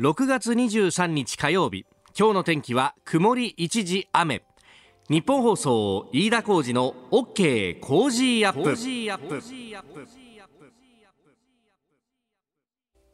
6月23日火曜日。今日の天気は曇り一時雨。日本放送飯田浩二の OK コージーアップ。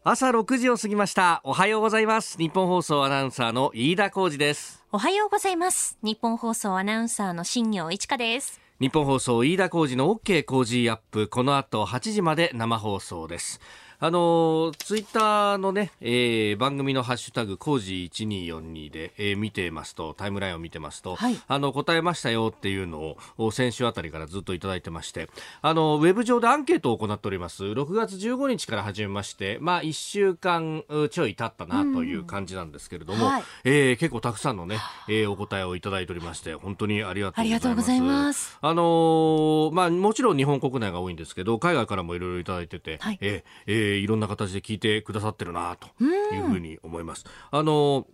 朝6時を過ぎました。おはようございます。ニッポン放送アナウンサーの飯田浩司です。おはようございます。ニッポン放送アナウンサーの新行市佳です。日本放送飯田浩二の OK コージーアップ。この後8時まで生放送ですあのツイッターのね、えー、番組のハッシュタグ、工事1242で、えー、見てますと、タイムラインを見てますと、はい、あの、答えましたよっていうのを、先週あたりからずっといただいてまして、あの、ウェブ上でアンケートを行っております。6月15日から始めまして、まあ、1週間ちょい経ったなという感じなんですけれども、はい、えー、結構たくさんのね、えー、お答えをいただいておりまして、本当にありがとうございます。ああのー、まあ、もちろん日本国内が多いんですけど、海外からもいろいろいただいてて、はい、えー、えーいろんな形で聞いてくださってるなというふうに思います。あの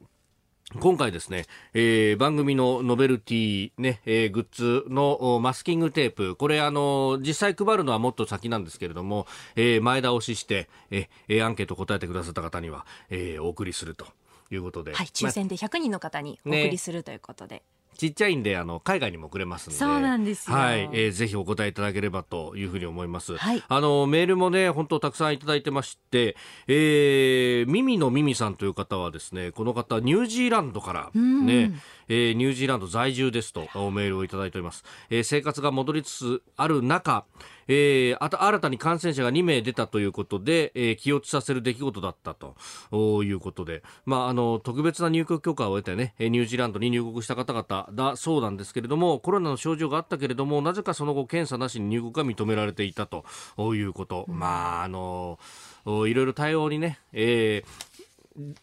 今回ですね、えー、番組のノベルティね、えー、グッズのマスキングテープ、これあの、実際配るのはもっと先なんですけれども、えー、前倒しして、えー、アンケート答えてくださった方には、えー、お送りするということで。はい、抽選で100人の方にお送りするということで。ねちっちゃいんで、あの、海外にも送れますんで。そうなんですよ。はい。えー、ぜひお答えいただければというふうに思います。はい。あの、メールもね、本当たくさんいただいてまして、えー、ミミのミミさんという方はですね、この方、ニュージーランドから、ね、えー、ニュージーランド在住ですと、メールをいただいております。えー、生活が戻りつつある中、えー、あた新たに感染者が2名出たということで、えー、気落ちさせる出来事だったということで、まあ、あの特別な入国許可を得てねニュージーランドに入国した方々だそうなんですけれどもコロナの症状があったけれどもなぜかその後検査なしに入国が認められていたということ、うん、まああのいろいろ対応にね、えー、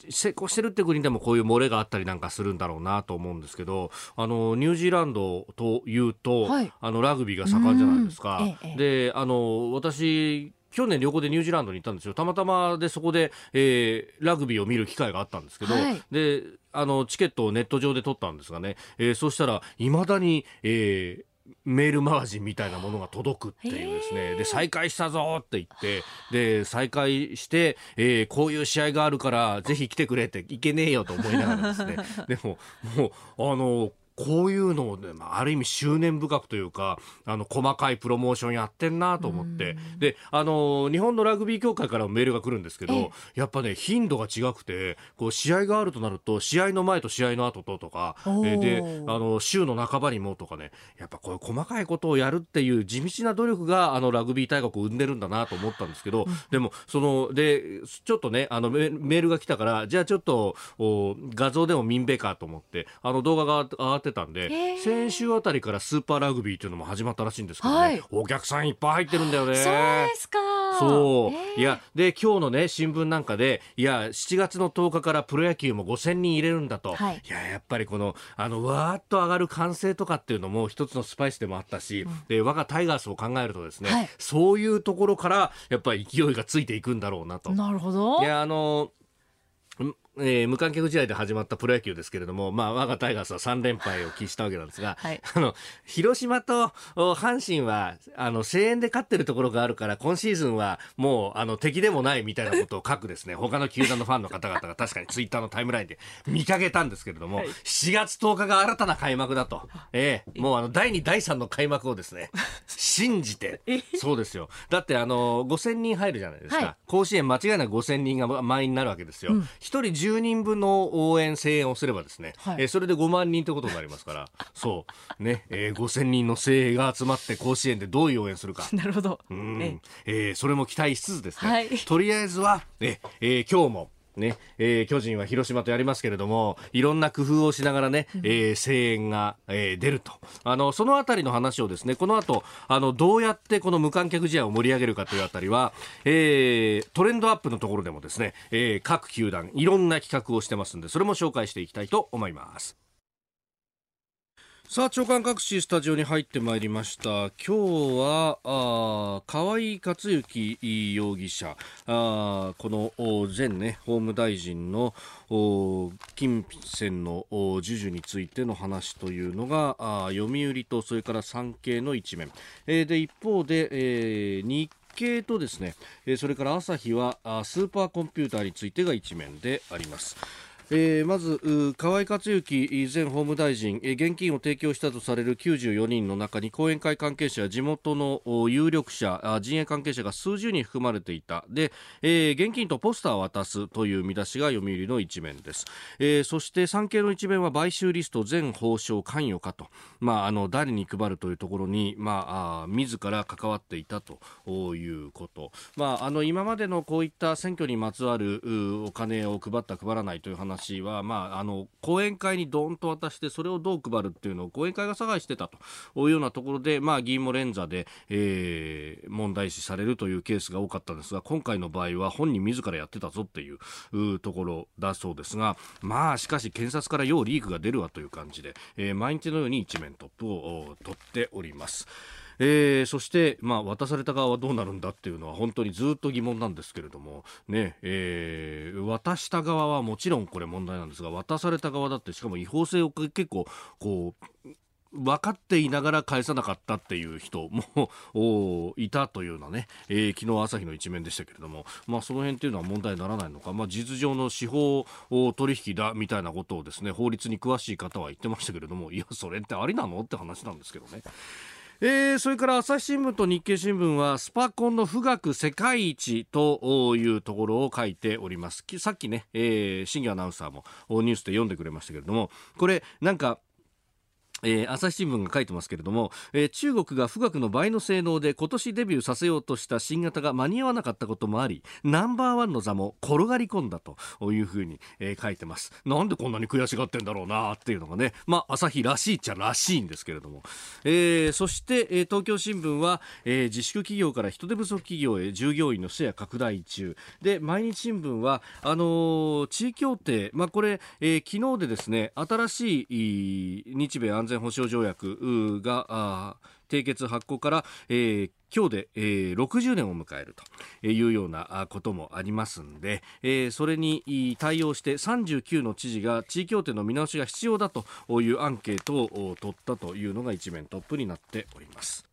成功してるって国でもこういう漏れがあったりなんかするんだろうなと思うんですけどあのニュージーランドというと、はい、あのラグビーが盛んじゃないですか。ええ、であの私去年旅行でニュージーランドに行ったんですよ。たまたまでそこで、えー、ラグビーを見る機会があったんですけど、はい、で、あの、チケットをネット上で取ったんですがね、えー、そしたら、未だに、えー、メールマガジンみたいなものが届くっていうですね。で、再開したぞって言って、で、再開して、えー、こういう試合があるから、ぜひ来てくれって、いけねえよと思いながらですね。でも、もう、あの、こういうのをね、ある意味執念深くというか、あの、細かいプロモーションやってんなと思って。で、あの、日本のラグビー協会からもメールが来るんですけど、やっぱね、頻度が違くて、こう、試合があるとなると、試合の前と試合の後ととか、えで、あの、週の半ばにもとかね、やっぱこういう細かいことをやるっていう地道な努力が、あの、ラグビー大学を生んでるんだなと思ったんですけど、でも、その、で、ちょっとね、あのメ、メールが来たから、じゃあちょっと、お画像でも見んべかと思って、あの、動画が上がってたんで、先週あたりからスーパーラグビーというのも始まったらしいんですけどね、はい、お客さんいっぱい入ってるんだよね。そうですか。そう。いや、で、今日のね、新聞なんかで、いや、7月の10日からプロ野球も5000人入れるんだと。はい、いや、やっぱりこの、あの、わーっと上がる歓声とかっていうのも一つのスパイスでもあったし、うん、で、我がタイガースを考えるとですね、はい、そういうところから、やっぱり勢いがついていくんだろうなと。なるほど。いや、あの、えー、無観客試合で始まったプロ野球ですけれども、まあ、我がタイガースは3連敗を喫したわけなんですが、はい、あの、広島と阪神は、あの、声援で勝ってるところがあるから、今シーズンはもう、あの、敵でもないみたいなことを書くですね、他の球団のファンの方々が確かにツイッターのタイムラインで見かけたんですけれども、はい、7月10日が新たな開幕だと。ええー、もうあの、第2、第3の開幕をですね、信じて、そうですよ。だって、あの、5000人入るじゃないですか。はい、甲子園間違いなく5000人が満員になるわけですよ。一、うん、人10人分の応援、声援をすればですね、はい、えー、それで5万人ということになりますから、そう、ね、えー、5000人の声援が集まって甲子園でどういう応援するか。なるほど。うん、ええー、それも期待しつつですね、はい、とりあえずは、ええー、今日も、ね、えー、巨人は広島とやりますけれども、いろんな工夫をしながらね、えー、声援が、えー、出ると。あの、そのあたりの話をですね、この後、あの、どうやってこの無観客試合を盛り上げるかというあたりは、えー、トレンドアップのところでもですね、えー、各球団、いろんな企画をしてますんで、それも紹介していきたいと思います。さあ、長官各紙スタジオに入ってまいりました。今日は、河井克行容疑者、あこの前ね、法務大臣の金銭の授受についての話というのが、あ読売とそれから産経の一面。えー、で、一方で、えー、日経とですね、それから朝日はスーパーコンピューターについてが一面であります。えー、まず河井克行前法務大臣、えー、現金を提供したとされる94人の中に後援会関係者や地元の有力者陣営関係者が数十人含まれていた。で、えー、現金とポスターを渡すという見出しが読売の一面です、えー、そして産経の一面は買収リスト全報奨関与かと、まあ、あの誰に配るというところに、まあ、あ自ら関わっていたということ、まあ、あの今までのこういった選挙にまつわるお金を配った配らないという話話は、まあ、あの講演会にどんと渡してそれをどう配るっていうのを講演会が探してたというようなところで、まあ、議員も連座で、えー、問題視されるというケースが多かったんですが今回の場合は本人自らやってたぞっていうところだそうですがまあしかし検察から要リークが出るわという感じで、えー、毎日のように一面トップを取っております。えー、そして、まあ、渡された側はどうなるんだっていうのは本当にずっと疑問なんですけれども、ねえー、渡した側はもちろんこれ問題なんですが渡された側だってしかも違法性を結構こう分かっていながら返さなかったっていう人も いたというようなね、えー、昨日朝日の一面でしたけれども、まあ、その辺っていうのは問題にならないのか、まあ、実情の司法取引だみたいなことをですね法律に詳しい方は言ってましたけれどもいやそれってありなのって話なんですけどね。えー、それから朝日新聞と日経新聞はスパコンの富岳世界一というところを書いております。さっきね、えー、新業アナウンサーもニュースで読んでくれましたけれどもこれなんかえー、朝日新聞が書いてますけれども、えー、中国が富岳の倍の性能で今年デビューさせようとした新型が間に合わなかったこともありナンバーワンの座も転がり込んだというふうに、えー、書いてます。なんでこんなに悔しがってんだろうなっていうのがねまあ朝日らしいっちゃらしいんですけれども、えー、そして、えー、東京新聞は、えー、自粛企業から人手不足企業へ従業員のシェア拡大中。で毎日新聞はあのー、地位協定まあこれ、えー、昨日でですね新しい日米安全保障条約が締結発行から、えー、今日で、えー、60年を迎えるというようなこともありますんで、えー、それに対応して39の知事が地位協定の見直しが必要だというアンケートを取ったというのが一面トップになっております。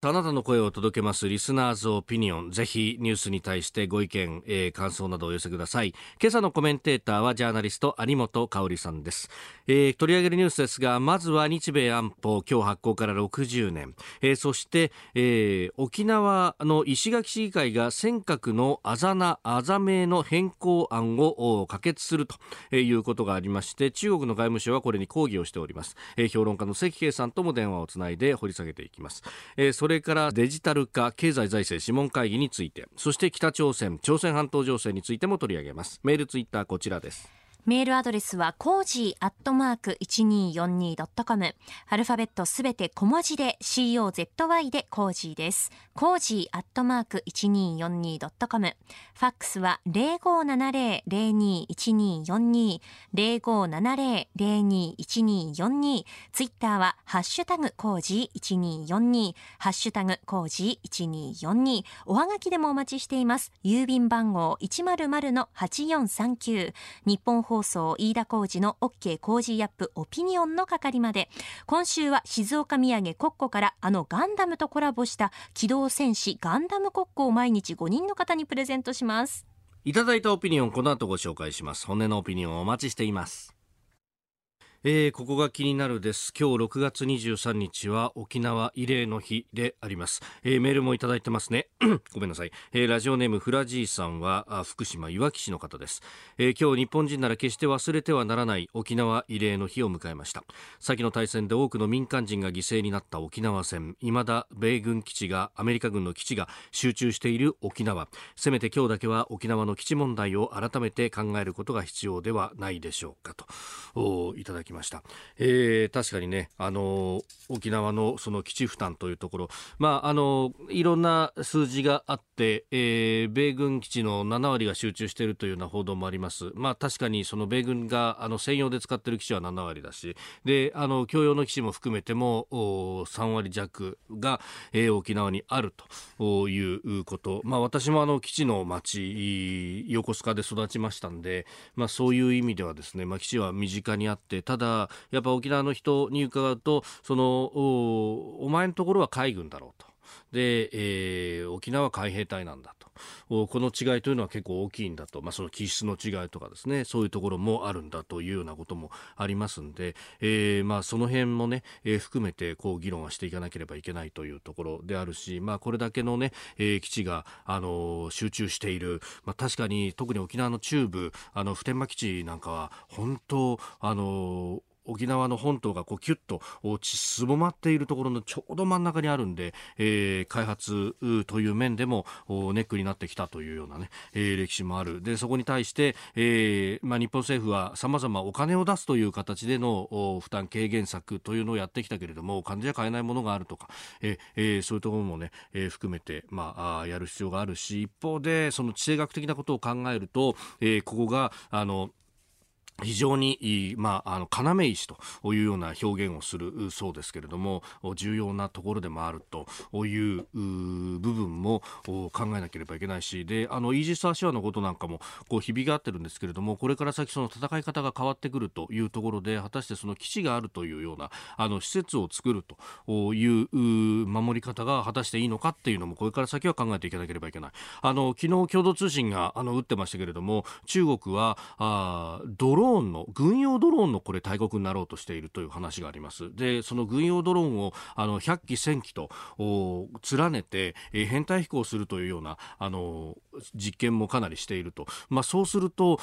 あなたの声を届けますリスナーズオピニオン。ぜひニュースに対してご意見、えー、感想などお寄せください。今朝のコメンテーターはジャーナリスト有本香里さんです、えー、取り上げるニュースですが、まずは日米安保、今日発行から60年。えー、そして、えー、沖縄の石垣市議会が尖閣のあざな、あざ名の変更案を可決するということがありまして、中国の外務省はこれに抗議をしております。えー、評論家の関慶さんとも電話をつないで掘り下げていきます。えーそれからデジタル化経済財政諮問会議について。そして北朝鮮朝鮮半島情勢についても取り上げます。メールツイッターこちらです。メールアドレスは cozy アットマーク 1242.com アルファベットすべて小文字で COZY で cozy です。 cozy アットマーク 1242.com ファックスは0570-021242 0570-021242ツイッターはハッシュタグコージー1242ハッシュタグコージー1242おはがきでもお待ちしています。郵便番号100-8439日本放放送飯田浩二の OK 工事アップオピニオンの係まで。今週は静岡土産コッコからあのガンダムとコラボした機動戦士ガンダムコッコを毎日5人の方にプレゼントします。いただいたオピニオンこの後ご紹介します。本音のオピニオンお待ちしています。えー、ここが気になるです。今日6月23日は沖縄慰霊の日であります、えー、メールもいただいてますね。ごめんなさい、えー、ラジオネームフラジーさんは福島いわき市の方です、え今日日本人なら決して忘れてはならない沖縄慰霊の日を迎えました。先の大戦で多くの民間人が犠牲になった沖縄戦。未だ米軍基地がアメリカ軍の基地が集中している沖縄。せめて今日だけは沖縄の基地問題を改めて考えることが必要ではないでしょうかと。いただききました、えー、確かにねあの沖縄のその基地負担というところ。まああのいろんな数字があって、えー、米軍基地の7割が集中しているというような報道もあります。まあ確かにその米軍があの専用で使っている基地は7割だし。であの共用の基地も含めても3割弱が、えー、沖縄にあるということ。まあ私もあの基地の町横須賀で育ちましたんでまあそういう意味ではですねまあ基地は身近にあってただやっぱ沖縄の人に伺うとそのお前のところは海軍だろうと。で、えー、沖縄海兵隊なんだとこの違いというのは結構大きいんだと、まあ、その気質の違いとかですね。そういうところもあるんだというようなこともありますんで、えーまあ、その辺もね、えー、含めてこう議論はしていかなければいけないというところであるし、まあ、これだけのね、えー、基地が、あの、集中している、まあ、確かに特に沖縄の中部あの普天間基地なんかは本当あのー沖縄の本島がこうキュッとすぼまっているところのちょうど真ん中にあるんで、えー、開発という面でもネックになってきたというようなね、えー、歴史もある。でそこに対して、えーまあ、日本政府はさまざまお金を出すという形での負担軽減策というのをやってきたけれどもお金じゃ買えないものがあるとか、えー、そういうところもね、えー、含めて、まあ、やる必要があるし一方でその地政学的なことを考えると、えー、ここがあの非常に、まあ、あの要石というような表現をするそうですけれども重要なところでもあるという部分も考えなければいけないしであのイージス・アショアのことなんかもこう響き合ってるんですけれどもこれから先その戦い方が変わってくるというところで果たしてその基地があるというようなあの施設を作るという守り方が果たしていいのかっていうのもこれから先は考えていかなければいけない。あの昨日共同通信があの打ってましたけれども中国はあドローンローンの軍用ドローンのこれ大国になろうとしているという話があります。でその軍用ドローンをあの100機1000機と連ねて、えー、編隊飛行するというようなあの実験もかなりしていると、まあ、そうすると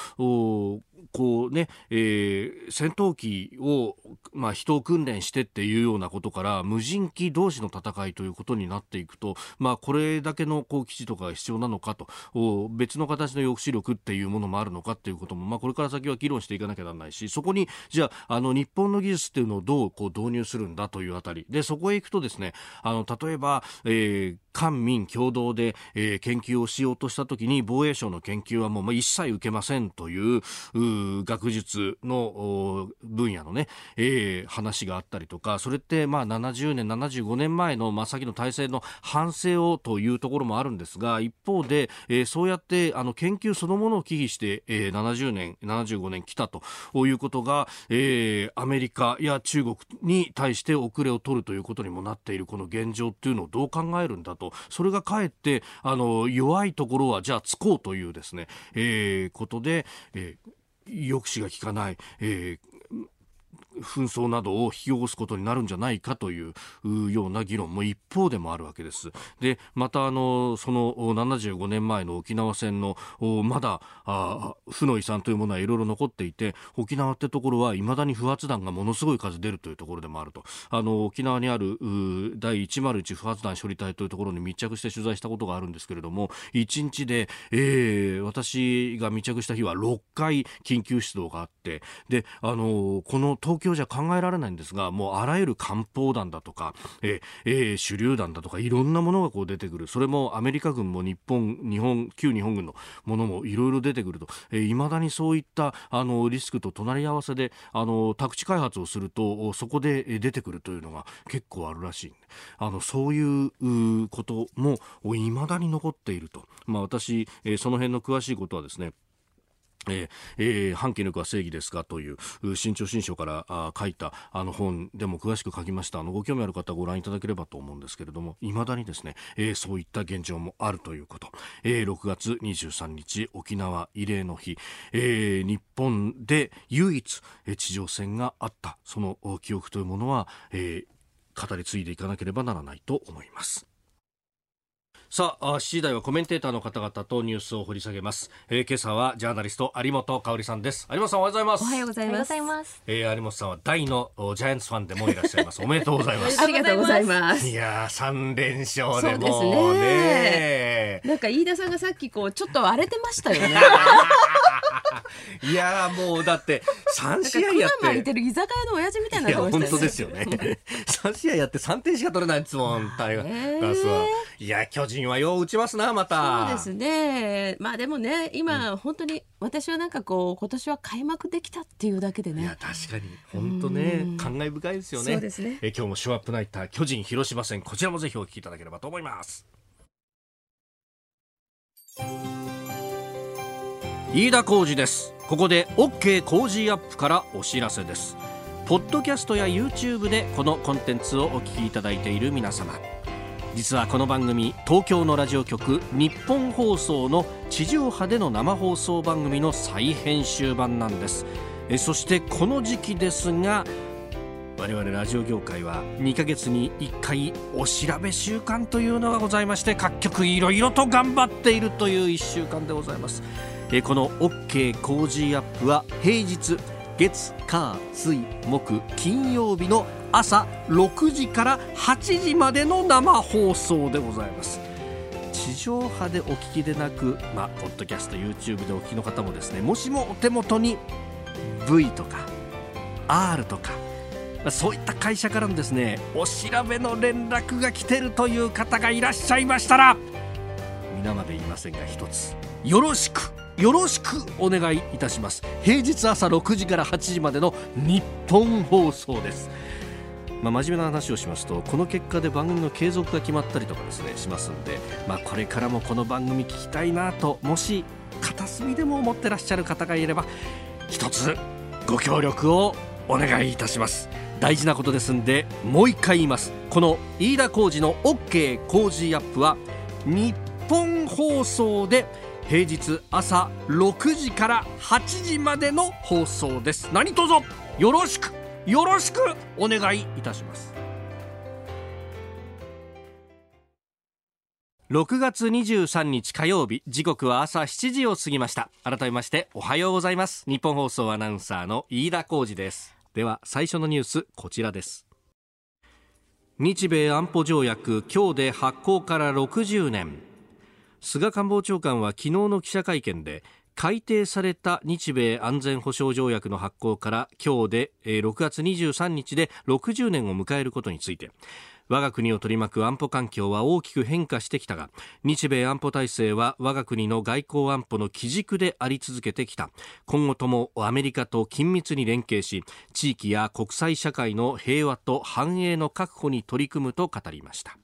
こうね、えー、戦闘機を、まあ、人を訓練してっていうようなことから無人機同士の戦いということになっていくと、まあ、これだけのこう基地とかが必要なのかと別の形の抑止力っていうものもあるのかっていうことも、まあ、これから先は議論していかなきゃならないしそこにじゃああの日本の技術っていうのをどうこう導入するんだというあたり。でそこへ行くとですねあの例えば、えー、官民共同で、えー、研究をしようとしたときに防衛省の研究はもう、まあ、一切受けませんという学術の分野のね、えー、話があったりとかそれってまあ70年75年前の、まあ、先の体制の反省をというところもあるんですが一方で、えー、そうやってあの研究そのものを忌避して、えー、70年75年来たということが、えー、アメリカや中国に対して遅れを取るということにもなっているこの現状というのをどう考えるんだと。それがかえってあの弱いところはじゃあつこうというですね、えー、ことで、えー、抑止が効かない、えー、紛争などを引き起こすことになるんじゃないかというような議論も一方でもあるわけです。でまたあのその75年前の沖縄戦のまだ負の遺産というものはいろいろ残っていて沖縄ってところはいまだに不発弾がものすごい数出るというところでもあるとあの沖縄にある第101不発弾処理隊というところに密着して取材したことがあるんですけれども1日で、えー、私が密着した日は6回緊急出動があってであのこの東京況じゃ考えられないんですがもうあらゆる艦砲弾だとか、えー、手榴弾だとかいろんなものがこう出てくる。それもアメリカ軍も日本日本旧日本軍のものもいろいろ出てくると。いま、えー、だにそういったあのリスクと隣り合わせであの宅地開発をするとそこで出てくるというのが結構あるらしいあのそういうこともいまだに残っていると、まあ、私、え、その辺の詳しいことはですねえーえー、反権力は正義ですかという新潮新書からあ書いたあの本でも詳しく書きました。あのご興味ある方ご覧いただければと思うんですけれどもいまだにですね、えー、そういった現状もあるということ、えー、6月23日沖縄慰霊の日、えー、日本で唯一地上戦があった。その記憶というものは、えー、語り継いでいかなければならないと思います。さあ、7時台はコメンテーターの方々とニュースを掘り下げます。えー、今朝はジャーナリスト有本香里さんです。有本さんおはようございます。おはようございます。えー、有本さんは大のジャイアンツファンでもいらっしゃいます。おめでとうございます。ありがとうございます。いや三連勝でもねね。なんか飯田さんがさっきこうちょっと荒れてましたよね。いやもうだって三試合やって。いてる居酒屋の親父みたいな、ね、本当ですよね。三試合やって三点しか取れないですもん。タイガースは。いや巨人はよう打ちますなまた。そうですね。まあでもね今、うん、本当に私はなんかこう今年は開幕できたっていうだけでね。いや確かに本当ね感慨深いですよね。そうですね。え今日もショーアップナイター巨人広島戦こちらもぜひお聞きいただければと思います。飯田浩二です。ここで OK 工事アップからお知らせです。ポッドキャストや YouTube でこのコンテンツをお聞きいただいている皆様。実はこの番組東京のラジオ局日本放送の地上波での生放送番組の再編集版なんです。えそしてこの時期ですが我々ラジオ業界は2ヶ月に1回お調べ週間というのがございまして各局いろいろと頑張っているという1週間でございます。えこの OK 工事アップは平日月火水木金曜日の朝6時から8時までの生放送でございます。地上波でお聞きでなく、まあ、ポッドキャスト YouTube でお聞きの方もですねもしもお手元に V とか R とかそういった会社からのですねお調べの連絡が来てるという方がいらっしゃいましたら皆まで言いませんが一つよろしくよろしくお願いいたします。平日朝6時から8時までの日本放送です。まあ、真面目な話をしますとこの結果で番組の継続が決まったりとかですねしますんで、まあ、これからもこの番組聞きたいなともし片隅でも思ってらっしゃる方がいれば一つご協力をお願いいたします。大事なことですんでもう一回言います。この飯田浩二の OK 工事アップは日本放送で平日朝6時から8時までの放送です。何卒よろしくよろしくお願いいたします。6月23日火曜日時刻は朝7時を過ぎました。改めましておはようございます。日本放送アナウンサーの飯田浩二です。では最初のニュースこちらです。日米安保条約今日で発効から60年。菅官房長官は昨日の記者会見で改定された日米安全保障条約の発効から今日で6月23日で60年を迎えることについて我が国を取り巻く安保環境は大きく変化してきたが日米安保体制は我が国の外交安保の基軸であり続けてきた。今後ともアメリカと緊密に連携し地域や国際社会の平和と繁栄の確保に取り組むと語りました。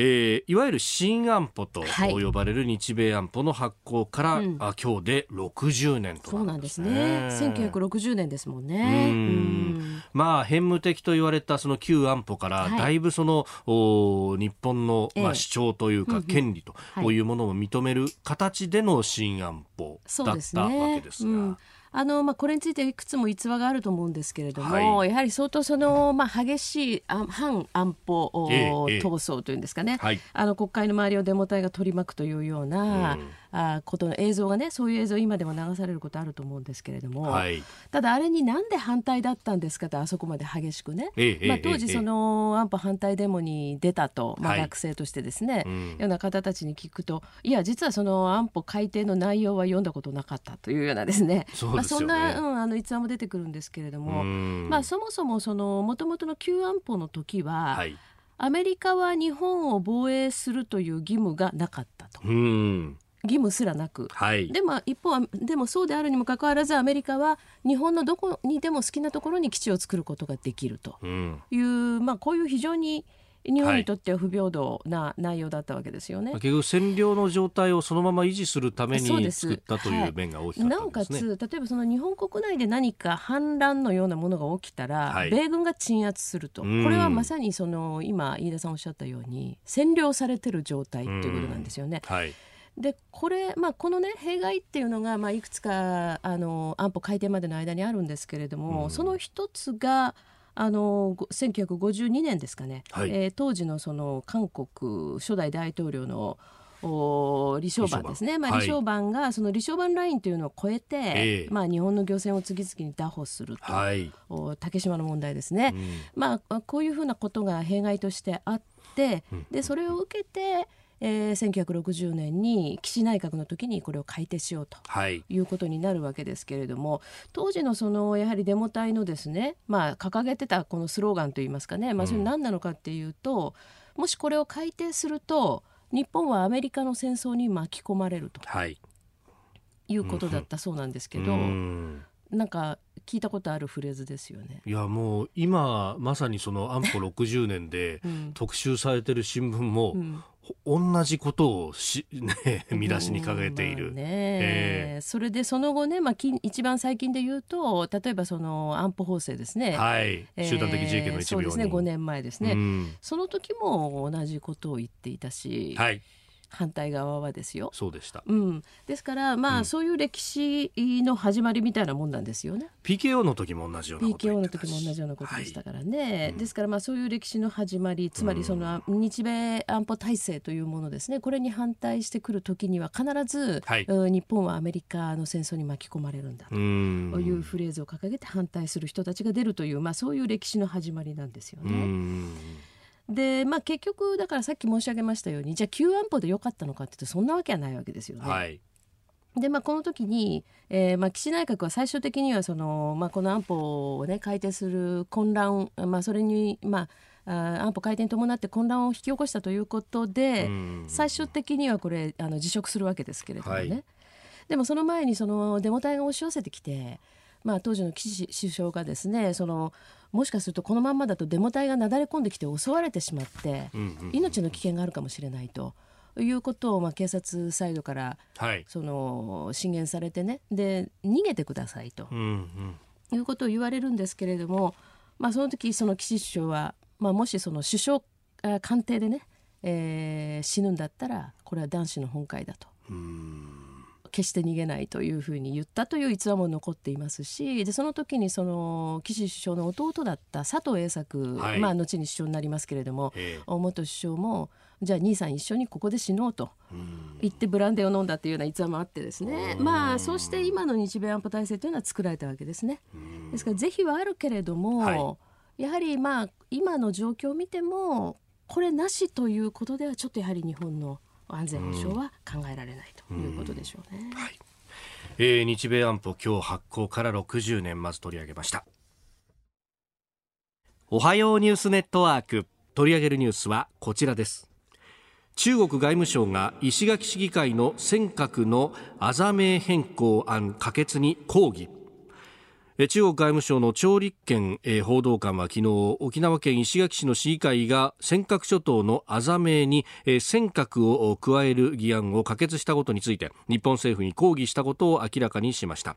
えー、いわゆる新安保と呼ばれる日米安保の発行から、はいうん、あ今日で60年と、ね、そうなんですね。1960年ですもんね。うん。まあ変無敵と言われたその旧安保から、だいぶその、お日本の、まあ、主張というか、権利とい。うものを認める形での新安保だったわけですが。あのまあ、これについていくつも逸話があると思うんですけれども、はい、やはり相当その、まあ、激しい反安保、え闘争というんですかね、はい、あの国会の周りをデモ隊が取り巻くというような、うんあことの映像がねそういう映像今でも流されることあると思うんですけれども、はい、ただあれになんで反対だったんですかとあそこまで激しくね、ええまあ、当時その安保反対デモに出たと、まあ、学生としてですね、はい、ような方たちに聞くといや実はその安保改定の内容は読んだことなかったというようなですね。そ、ね、まあ、そんな、うん、あの逸話も出てくるんですけれども、まあ、そもそもそのもともとの旧安保の時は、はい。アメリカは日本を防衛するという義務がなかったと。うん義務すらなく、はい、でも一方はでもそうであるにもかかわらずアメリカは日本のどこにでも好きなところに基地を作ることができると。いう、うん、まあ、こういう非常に日本にとっては不平等な内容だったわけですよね。はい、結局占領の状態をそのまま維持するために作ったという面が大きかった、ねはい、なおかつ例えばその日本国内で何か反乱のようなものが起きたら、はい、米軍が鎮圧すると、これはまさにその今飯田さんおっしゃったように占領されてる状態ということなんですよね。はいでこれ、まあ、この、ね、弊害っていうのが、まあ、いくつかあの安保改定までの間にあるんですけれども、うん、その一つがあの1952年ですかね、はい、えー、当時のその韓国初代大統領のお李承晩ですね、まあ、李承晩がその李承晩ラインというのを超えて、えー、まあ、日本の漁船を次々に拿捕すると、はい、お竹島の問題ですね、うん、まあ、こういうふうなことが弊害としてあってでそれを受けてえー、1960年に岸内閣の時にこれを改定しようとい。うことになるわけですけれども、はい、当時のそのやはりデモ隊のですね、まあ、掲げてたこのスローガンといいますかね、まあ、それ何なのかっていうと、うん、もしこれを改定すると日本はアメリカの戦争に巻き込まれると、はい、いうことだったそうなんですけど。うんなんか聞いたことあるフレーズですよね。いやもう今まさにその安保60年で特集されてる新聞も、同じことをし、ね、見出しに掲げている。ね。えー、それでその後ね、まあ、一番最近で言うと例えばその安保法制ですね、はい、集団的自衛権の一部、えー、そうですね。5年前ですね、うん、その時も同じことを言っていたし、はい、反対側はですよ。そうでした。うん、ですからまあ、うん、そういう歴史の始まりみたいなもんなんですよね。PKO の時も同じような PKO の時も同じようなことでしたからね。はいですからまあそういう歴史の始まり、つまりその日米安保体制というものですね。これに反対してくる時には必ず、はい、日本はアメリカの戦争に巻き込まれるんだというフレーズを掲げて反対する人たちが出るというまあそういう歴史の始まりなんですよね。でまあ結局だからさっき申し上げましたようにじゃあ旧安保でよかったのかっていうとそんなわけはないわけですよね。はい。でまあ、この時に、えーまあ、岸内閣は最終的にはその、まあ、この安保を、ね、改定する混乱、まあ、それに、まあ、あ安保改定に伴って混乱を引き起こしたということで最終的にはこれあの辞職するわけですけれどもね、はい、でもその前にそのデモ隊が押し寄せてきて、まあ、当時の岸首相がですねそのもしかするとこのまんまだとデモ隊がなだれ込んできて襲われてしまって、命の危険があるかもしれないと。いうことを、まあ、警察サイドから、はい、その進言されてね。で逃げてくださいと、いうことを言われるんですけれども、まあ、その時その岸首相は、まあ、もしその首相官邸でね、えー、死ぬんだったらこれは男子の本会だと。決して逃げないというふうに言ったという逸話も残っていますしでその時にその岸首相の弟だった佐藤栄作、はい、まあ、後に首相になりますけれども元首相もじゃあ兄さん一緒にここで死のうと言ってブランデーを飲んだっていうような逸話もあってですね。まあそうして今の日米安保体制というのは作られたわけですね。ですから是非はあるけれども、はい、やはりまあ今の状況を見てもこれなしということではちょっとやはり日本の安全保障は考えられないということでしょうね。はい。えー、日米安保今日発行から60年まず取り上げました。おはようニュースネットワーク。取り上げるニュースはこちらです。中国外務省が石垣市議会の尖閣のあざ名変更案可決に抗議。中国外務省の張立憲報道官は昨日沖縄県石垣市の市議会が尖閣諸島のあざ名に尖閣を加える議案を可決したことについて日本政府に抗議したことを明らかにしました。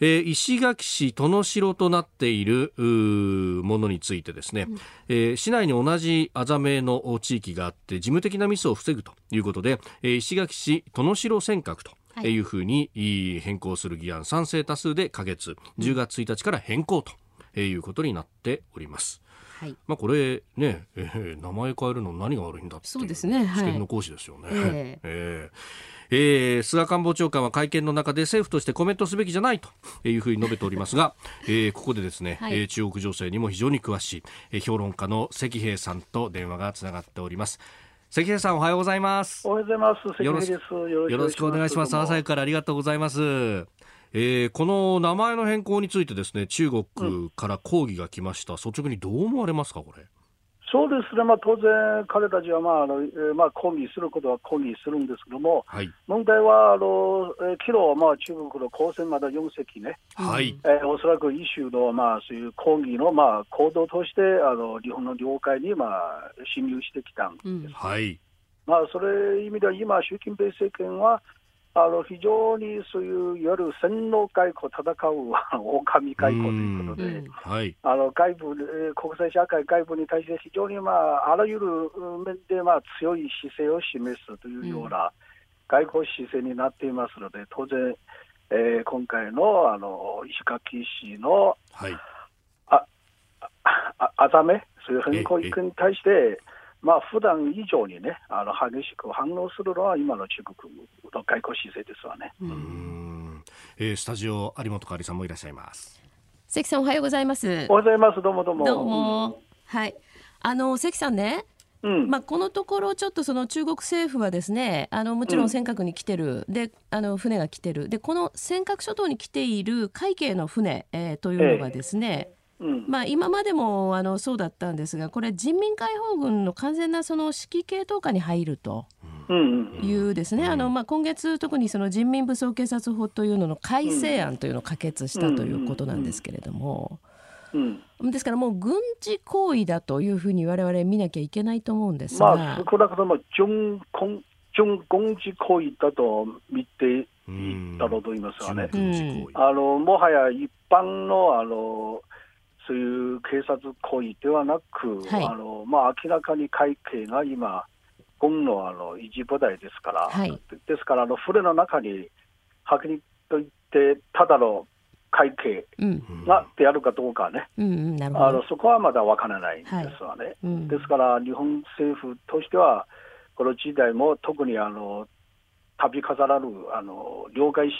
え、石垣市殿城となっているものについてですね、うん、え、市内に同じあざ名の地域があって事務的なミスを防ぐということで、え、石垣市殿城尖閣とい。うふうに変更する議案賛成多数で可決。10月1日から変更ということになっております。はい、まあこれね、えー、名前変えるの何が悪いんだってそうですね、はい、試験の講師ですよね。えー、えー。えー、菅官房長官は会見の中で政府としてコメントすべきじゃないというふうに述べておりますが、えー、ここでですね、はい、中国情勢にも非常に詳しい、えー、評論家の関平さんと電話がつながっております。関根さんおはようございます。おはようございます。関根です。よろしく。お願いします。朝からありがとうございます。えー、この名前の変更についてですね中国から抗議が来ました、うん、率直にどう思われますかこれそうですね、まあ、当然、彼たちは、まああのえー、まあ、抗議することは抗議するんですけども、はい、問題はあの、えー、昨日、まあ、中国の公船まだ4隻ね、はい。えー、おそらく一種の、まあ、そういう抗議の、まあ、行動としてあの日本の領海に、まあ、侵入してきたんです、うん、はい。まあ、それ意味では今、習近平政権は、あの非常にそういういわゆる洗脳外交、戦う狼外交ということで、はい、あの外部、国際社会外部に対して非常に、まあ、あらゆる面で、まあ、強い姿勢を示すというような外交姿勢になっていますので、当然、えー、今回のあの石垣市の、はい、あああざめ、そういう変更に対して、まあ普段以上にね、あの激しく反応するのは今の中国の外交姿勢ですわね。うんえー、スタジオ有本香里さんもいらっしゃいます。関さんおはようございます。おはようございます。どうもどうも。どうも。はい。あの関さんね。うん、まあ、このところちょっとその中国政府はですねあのもちろん尖閣に来てる、うん、であの船が来てるでこの尖閣諸島に来ている海警の船、えー、というのがですね、えーまあ、今までもあのそうだったんですがこれ人民解放軍の完全なその指揮系統下に入ると。いうですね、あのまあ、今月、特にその人民武装警察法というのの改正案というのを可決したということなんですけれども、うん、ですからもう軍事行為だというふうに我々見なきゃいけないと思うんですが、まあ、少なくとも準準軍事行為だと見ていたろうと思いますがね、あのもはや一般のあのそういう警察行為ではなく、はい、あのまあ、明らかに会計が今、軍のあの維持部隊ですから、はい、ですからあの船の中に、はっきりと言って、ただの会計がであるかどうかね、うんうん、あのそこはまだ分からないんですわね、はい。うん、ですから日本政府としては、この時代も特にあの度飾らぬあの領海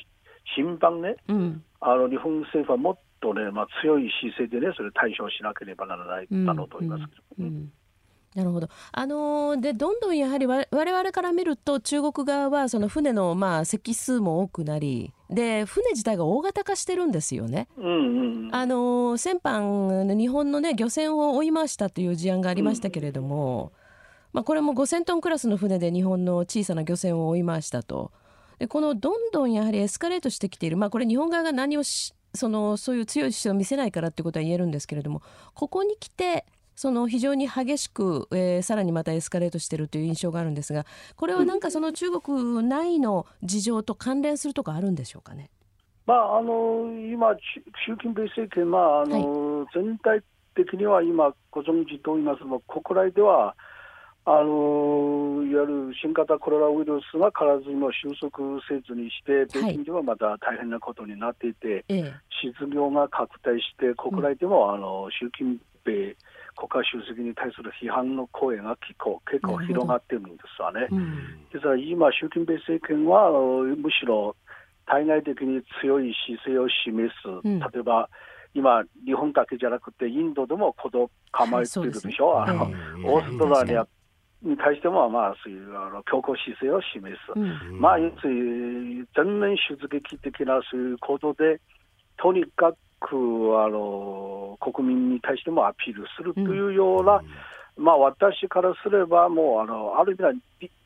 侵犯ね、うん、あの日本政府はもっとね、まあ、強い姿勢でね、それ対処しなければならないだろうと思いますけど。うんなるほどあのー、でどんどんやはりわれわれから見ると中国側はその船のまあ隻数も多くなりで船自体が大型化してるんですよね。うんうん、あのー、先般日本の、ね、漁船を追い回したという事案がありましたけれども、うんまあ、これも5000トンクラスの船で日本の小さな漁船を追い回したと。でこのどんどんやはりエスカレートしてきている、まあ、これ日本側が何をしそのそういう強い姿勢を見せないからってことは言えるんですけれどもここに来てその非常に激しく、えー、さらにまたエスカレートしているという印象があるんですがこれはなんかその中国内の事情と関連するとかあるんでしょうかね？まあ、あの今、習近平政権、まああの、はい、全体的には今、ご存知と言いますも国内ではあのいわゆる新型コロナウイルスが必ずしも収束せずにして、北京ではまた大変なことになっていて、はい、失業が拡大して、国内でも、うん、あの習近平国家主席に対する批判の声が結構結構広がってるんですわね。うん、ですから今、習近平政権はむしろ対外的に強い姿勢を示す、うん、例えば今、日本だけじゃなくて、インドでもこの構えてるでしょ、はい、あの、オーストラリアに対しても、まあ、そういうあの強硬姿勢を示す、うん、まあ、要するに全面出撃的なそういう行動で、とにかくあの国民に対してもアピールするというような、うん、まあ、私からすれば、もうあのある意味では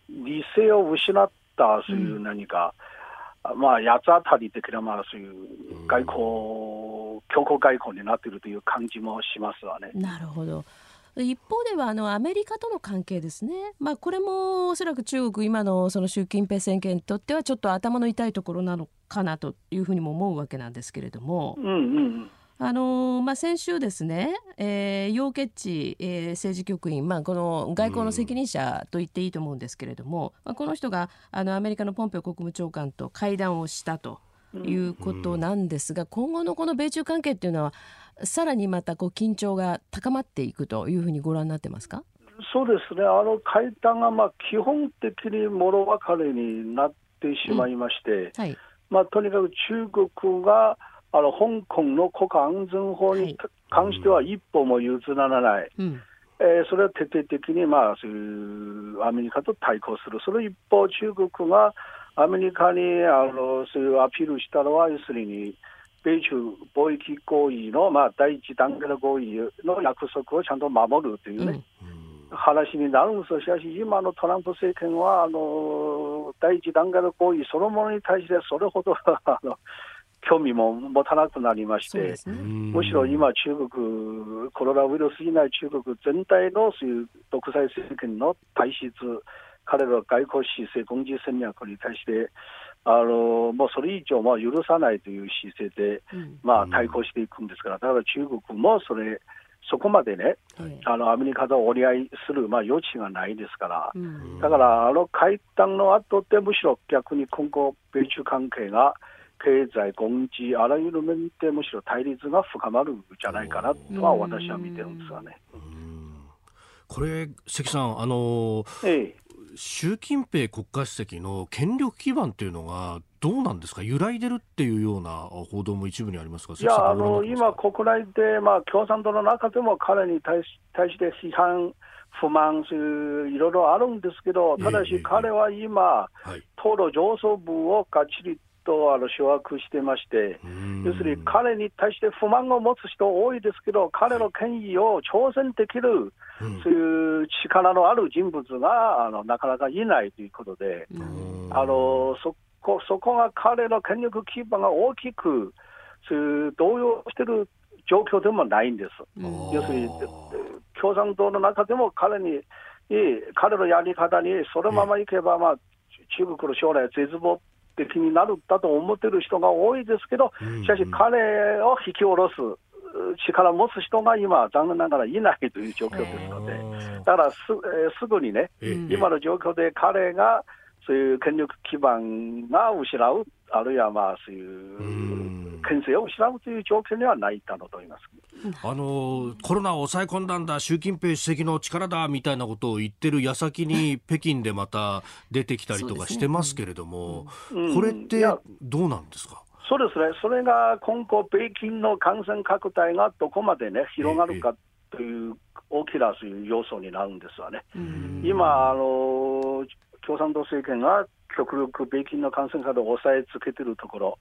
理性を失ったそういう何か、うん、まあ、八つ当たり的な、まあ、そういう外交、強硬外交になっているという感じもしますわね。なるほど一方ではあのアメリカとの関係ですね、まあ、これもおそらく中国、今のその習近平政権にとってはちょっと頭の痛いところなのかなというふうにも思うわけなんですけれども。うんうんあのまあ、先週ですね、えー、楊潔チ、えー、政治局員、まあ、この外交の責任者と言っていいと思うんですけれども、まあ、この人があのアメリカのポンペオ国務長官と会談をしたということなんですが、今後のこの米中関係っていうのはさらにまたこう緊張が高まっていくというふうにご覧になってますか？そうですね、あの会談がまあ基本的にもろ別れになってしまいまして、うん。はい、まあ、とにかく中国があの香港の国家安全法に関しては一歩も譲らない、うん、えー、それは徹底的に、まあ、そういうアメリカと対抗する、その一方、中国がアメリカにあのそういうアピールしたのは、要するに、米中貿易合意の、まあ、第一段階の合意の約束をちゃんと守るというね、うん、話になるんですしかし、今のトランプ政権はあの第一段階の合意そのものに対してそれほどあの興味も持たなくなりまして、ね、むしろ今、中国、コロナウイルス以内、中国全体のそういう独裁政権の体質、彼らの外交姿勢、軍事戦略に対して、あのもうそれ以上も許さないという姿勢で、うん、まあ、対抗していくんですから、だから中国もそれ、そこまでね、あのアメリカと折り合いする、まあ、余地がないですから、うん、だからあの会談の後でむしろ逆に今後、米中関係が経済、軍事、あらゆる面でむしろ対立が深まるんじゃないかなとは私は見てるんですがね。これ、関さん、あのー、ええ習近平国家主席の権力基盤というのがどうなんですか、揺らいでるっていうような報道も一部にありますかいやあの今、国内で、まあ、共産党の中でも彼に対し対して批判、不満、いろいろあるんですけど、ただし彼は今、党の上層部をがっちりとあの掌握してまして、要するに彼に対して不満を持つ人多いですけど、彼の権威を挑戦できる、そういう力のある人物があのなかなかいないということで、あのそこそこが彼の権力基盤が大きく、そういう動揺している状況でもないんです。要するに共産党の中でも彼に彼のやり方にそのままいけば、まあ、中国の将来絶望的になるだと思っている人が多いですけど、しかし彼を引き下ろす力を持つ人が今、残念ながらいないという状況ですので、だからす,、えー、すぐにね、今の状況で彼がそういう権力基盤が失う、あるいはまあそういう権勢を失うという状況にはないだろうと思います。あのコロナを抑え込んだんだ、習近平主席の力だみたいなことを言ってる矢先に、北京でまた出てきたりとかしてますけれども、ねうん、これってどうなんですか？そうですね、それが今後、北京の感染拡大がどこまで、ね、広がるかという大きなそういう要素になるんですわね。今あの、共産党政権が極力、北京の感染拡大を抑えつけているところ、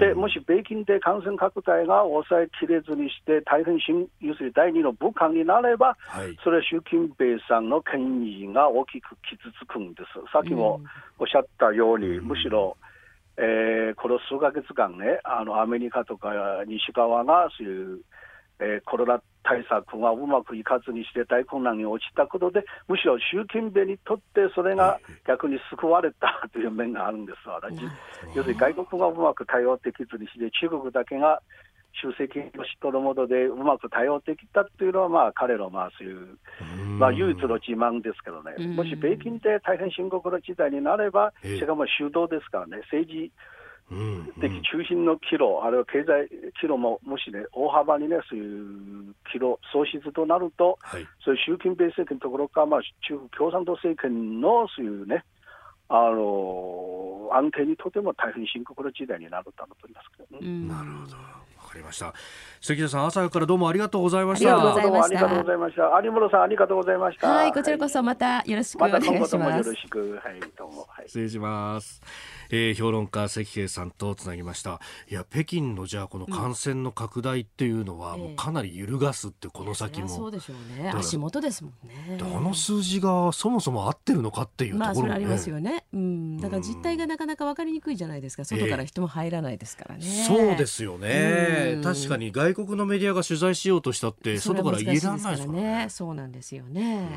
でもし北京で感染拡大が抑えきれずにして、大変新、要するに第二の武漢になれば、はい、それは習近平さんの権威が大きく傷つくんです。さっきもおっしゃったように、むしろ、えー、この数か月間ね、あのアメリカとか西側がそういう、えー、コロナ対策がうまくいかずにして大混乱に陥ったことで、むしろ習近平にとってそれが逆に救われたという面があるんですわ、要するに外国がうまく対応できずにして、中国だけが習政権の人のもとでうまく対応できたっていうのは、まあ、彼のまあそういう、まあ、唯一の自慢ですけどね、もし北京で大変深刻な事態になれば、しかも主導ですからね、政治的中心の岐路、あるいは経済岐路ももしね、大幅にね、そういう岐路、喪失となると、はい、そういう習近平政権ところか、まあ、中国共産党政権のそういうね、あの安定にとても大変深刻な時代になるだろうと思いますけど、ね、なるほど。かりました。関田さん朝からどうもありがとうございました。ありがとうございました。有村さんありがとうございました。はいこちらこそまたよろしくお願いします、ま、よろしく。はいどうも、はい、失礼します。えー、評論家関平さんとつなぎました。いや北京のじゃあこの感染の拡大っていうのは、もうかなり揺るがすってこの先も、そうでしょうね。足元ですもんね。あの数字がそもそも合ってるのかっていうところも、ね、まあ、ありますよね、うん、だから実態がなかなか分かりにくいじゃないですか。外から人も入らないですからね、えー、そうですよね、確かに外国のメディアが取材しようとしたって外から言えられないですね。そうなんですよね。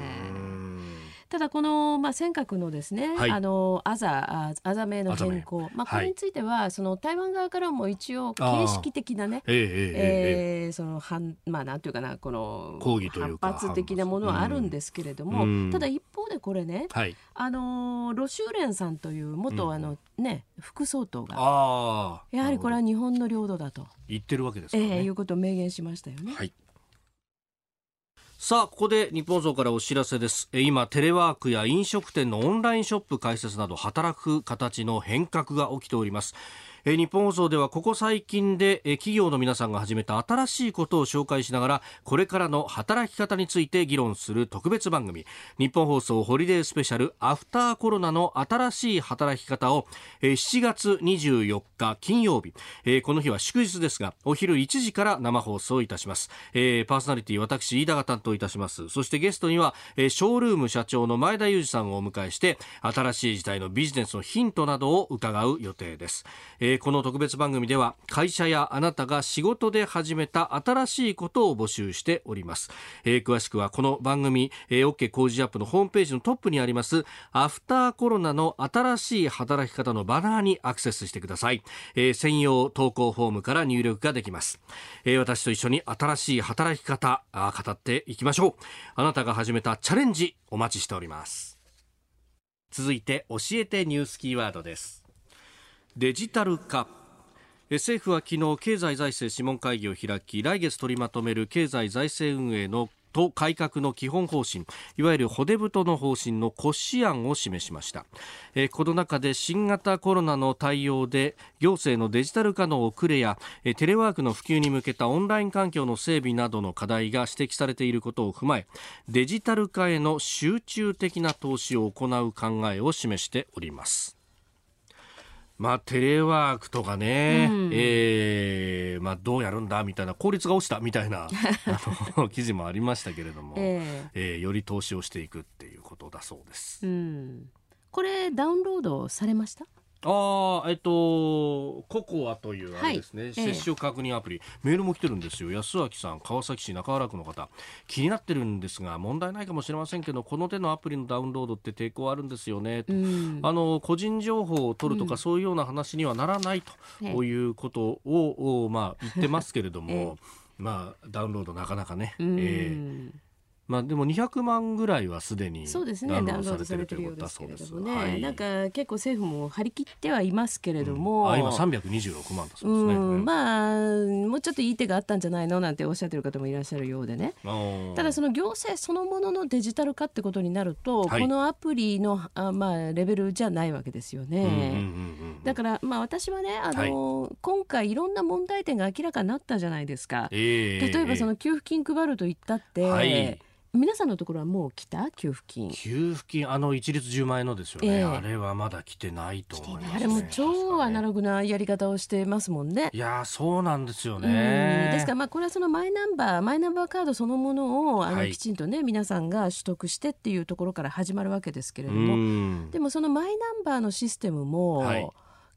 ただこの、まあ、尖閣のですね、はい、あのあざああざ名の変更、まあ、これについては、はい、その台湾側からも一応形式的なね、えー、えー、その反まあなんていうかなこの抗議というか反発的なものはあるんですけれども、うん、ただ一方でこれね、はい、あのロシューレンさんという元、うん、あのね副総統がやはりこれは日本の領土だと言ってるわけですかね、えー、いうことを明言しましたよね。はいさあ、ここで日本層からお知らせです。今、テレワークや飲食店のオンラインショップ開設など働く形の変革が起きております。え日本放送ではここ最近で、え企業の皆さんが始めた新しいことを紹介しながらこれからの働き方について議論する特別番組日本放送ホリデースペシャルアフターコロナの新しい働き方を、え7月24日金曜日、えこの日は祝日ですがお昼1時から生放送いたします、えパーソナリティ私飯田が担当いたします。そしてゲストには、えショールーム社長の前田裕二さんをお迎えして新しい時代のビジネスのヒントなどを伺う予定です、ええー、この特別番組では会社やあなたが仕事で始めた新しいことを募集しております、えー、詳しくはこの番組、えー、OK 工事アップのホームページのトップにありますアフターコロナの新しい働き方のバナーにアクセスしてください、えー、専用投稿フォームから入力ができます、えー、私と一緒に新しい働き方あ語っていきましょう。あなたが始めたチャレンジお待ちしております。続いて教えてニュースキーワードです。デジタル化。政府は昨日経済財政諮問会議を開き来月取りまとめる経済財政運営のと改革の基本方針いわゆる骨太の方針の骨子案を示しました、えー、この中で新型コロナの対応で行政のデジタル化の遅れや、え、テレワークの普及に向けたオンライン環境の整備などの課題が指摘されていることを踏まえデジタル化への集中的な投資を行う考えを示しております。まあ、テレワークとかね、うん、えー、まあ、どうやるんだみたいな効率が落ちたみたいな あの記事もありましたけれども、えー、えー、より投資をしていくっていうことだそうです。うん、これダウンロードされました？ああ、えっと、ココアというあれですね、はい、接種確認アプリ、ええ、メールも来てるんですよ。安脇さん、川崎市中原区の方。気になってるんですが、問題ないかもしれませんけど、この手のアプリのダウンロードって抵抗あるんですよね。あの、個人情報を取るとか、うん、そういうような話にはならないということを、まあ、言ってますけれども、まあ、ダウンロードなかなかね、えーまあ、でも200万ぐらいはすでにそうですね。ダウンロードされてるようです。けれどもね、はい、なんか結構政府も張り切ってはいますけれども、うん、あ今326万だそうですね、うん、まあもうちょっといい手があったんじゃないのなんておっしゃってる方もいらっしゃるようでね。ただその行政そのもののデジタル化ってことになると、はい、このアプリのあ、まあ、レベルじゃないわけですよね、だからまあ私はねあの、はい、今回いろんな問題点が明らかになったじゃないですか、えー、例えばその給付金配ると言ったって、はい皆さんのところはもう来た？給付金。給付金あの一律10万円のですよね、えー、あれはまだ来てないと思います、ね、あれも超アナログなやり方をしてますもんね。いやそうなんですよね。ですからまあこれはそのマイナンバーマイナンバーカードそのものをあの、はい、きちんとね皆さんが取得してっていうところから始まるわけですけれども。でもそのマイナンバーのシステムも、はい、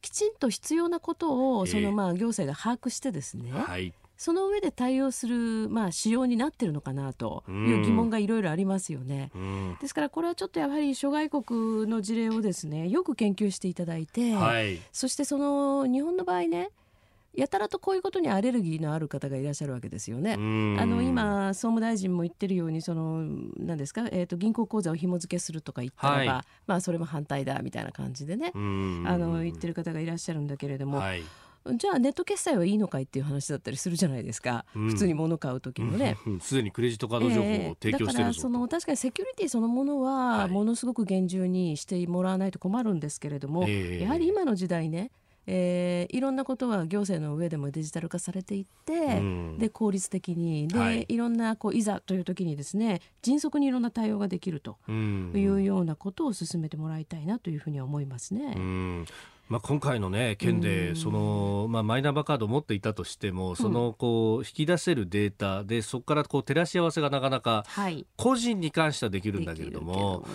きちんと必要なことをそのまあ行政が把握してですね、えーはいその上で対応する、まあ、仕様になってるのかなという疑問がいろいろありますよね、うん、ですからこれはちょっとやはり諸外国の事例をですねよく研究していただいて、はい、そしてその日本の場合ねやたらとこういうことにアレルギーのある方がいらっしゃるわけですよね。あの今総務大臣も言ってるようにその何ですか、えーと、銀行口座を紐付けするとか言ったらば、はい、まあそれも反対だみたいな感じでねあの言ってる方がいらっしゃるんだけれども。はいじゃあネット決済はいいのかいっていう話だったりするじゃないですか、うん、普通に物買う時のね。すで、にクレジットカード情報を提供してる、えー、だからその確かにセキュリティそのものはものすごく厳重にしてもらわないと困るんですけれども、やはり今の時代ねえー、いろんなことは行政の上でもデジタル化されていって、うん、で効率的にで、はい、いろんなこういざという時にですね迅速にいろんな対応ができるというようなことを進めてもらいたいなというふうには思いますね。うんまあ、今回の、ね、件でその、まあ、マイナンバーカードを持っていたとしてもそのこう引き出せるデータでそこからこう照らし合わせがなかなか個人に関してはできるんだけれども、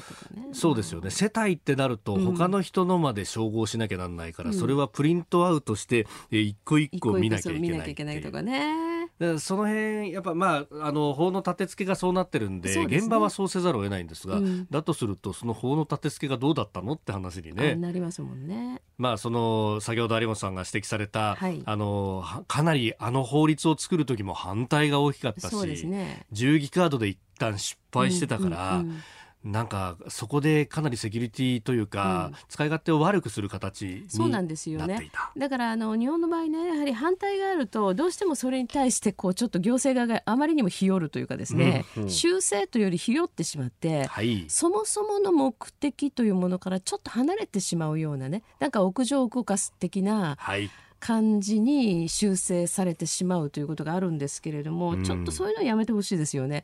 そうですよね。世帯ってなると他の人のまで照合しなきゃなんないから、それはプリントアウトして一個一個見なきゃいけないとかね。その辺やっぱまああの法の立て付けがそうなってるんで、ね、現場はそうせざるを得ないんですが、うん、だとするとその法の立て付けがどうだったのって話にねなりますもんね。まあその先ほど有本さんが指摘された、はい、あのかなりあの法律を作る時も反対が大きかったし、ね、銃撃カードで一旦失敗してたから。うんうんうんなんかそこでかなりセキュリティというか、うん、使い勝手を悪くする形にそうなんですよね。だからあの日本の場合ねやはり反対があるとどうしてもそれに対してこうちょっと行政側があまりにもひよるというかですね、うんうん、修正というよりひよってしまって、はい、そもそもの目的というものからちょっと離れてしまうようなねなんか屋上を動かす的な、はい感じに修正されてしまうということがあるんですけれども、うん、ちょっとそういうのやめてほしいですよね。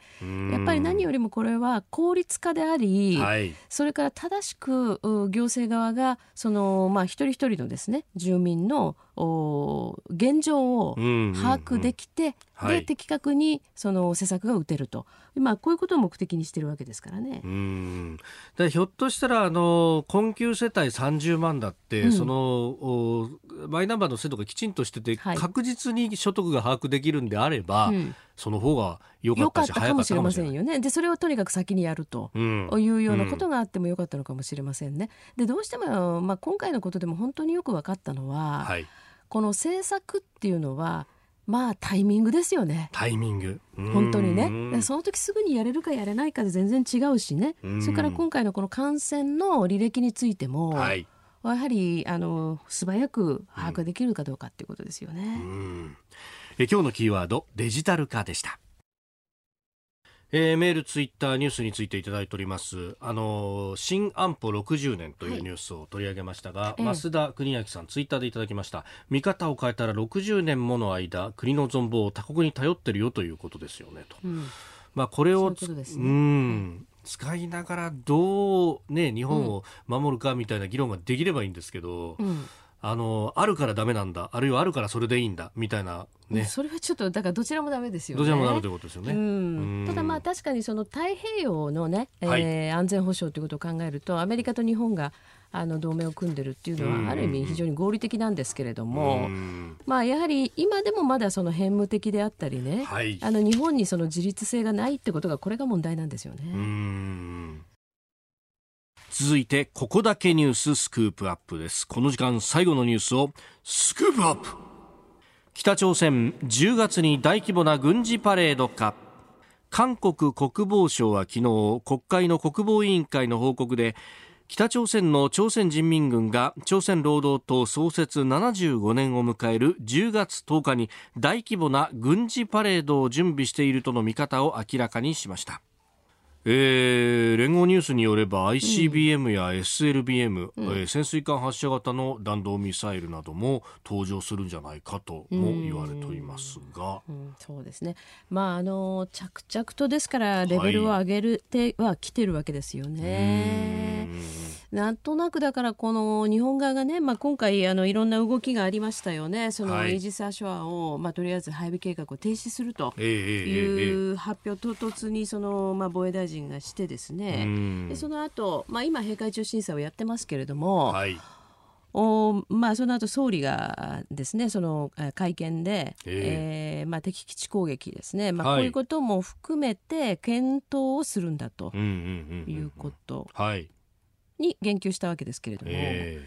やっぱり何よりもこれは効率化であり、はい、それから正しく行政側がその、まあ、一人一人のですね住民の現状を把握できて、で的確にその施策が打てると、まあ、こういうことを目的にしてるわけですからね。うんだひょっとしたらあの困窮世帯30万だって、うん、そのマイナンバーの制度がきちんとしてて、はい、確実に所得が把握できるんであれば、うん、その方が良かったし早かったかもしれませんよね。でそれをとにかく先にやると、うん、いうようなことがあってもよかったのかもしれませんね。でどうしても、まあ、今回のことでも本当によく分かったのは、はい、この政策っていうのはまあタイミングですよね。タイミング。本当にね。その時すぐにやれるかやれないかで全然違うしね。それから今回のこの感染の履歴についても、はい、やはりあの素早く把握できるかどうかっていうことですよね。え今日のキーワードデジタル化でした。えー、メール、ツイッター、ニュースについていただいております。あのー、新安保60年というニュースを取り上げましたが、はい、増田邦明さん、ツイッターでいただきました。見方を変えたら60年もの間、国の存亡を他国に頼ってるよということですよね、と。うん、まあ、これを、ううね、うん、使いながらどうね、日本を守るかみたいな議論ができればいいんですけど、うんあのあるからダメなんだあるいはあるからそれでいいんだみたいなね。それはちょっとだからどちらもダメですよね。どちらもダメということですよね、うん、ただまあ確かにその太平洋のね、えー、はい、安全保障ということを考えるとアメリカと日本があの同盟を組んでるっていうのはある意味非常に合理的なんですけれども、まあ、やはり今でもまだその偏無的であったりね、はい、あの日本にその自立性がないってことがこれが問題なんですよね。続いてここだけニューススクープアップです。この時間最後のニュースをスクープアップ。北朝鮮10月に大規模な軍事パレードか韓国国防省は昨日国会の国防委員会の報告で北朝鮮の朝鮮人民軍が朝鮮労働党創設75年を迎える10月10日に大規模な軍事パレードを準備しているとの見方を明らかにしました。えー、連合ニュースによれば ICBM や SLBM、うん、えー、潜水艦発射型の弾道ミサイルなども登場するんじゃないかとも言われておりますが、うん、そうですね、まあ、あの着々とですからレベルを上げるては来てるわけですよね。はいなんとなくだからこの日本側がね、まあ、今回あのいろんな動きがありましたよね。そのイージス・アショアを、まあ、とりあえず配備計画を停止するという発表唐突にその、まあ、防衛大臣がしてですね。でその後、まあ今閉会中審査をやってますけれども、はい。おまあ、その後総理がですねその会見で、えー、えー、まあ、敵基地攻撃ですね、まあ、こういうことも含めて検討をするんだということ。はいに言及したわけですけれども、え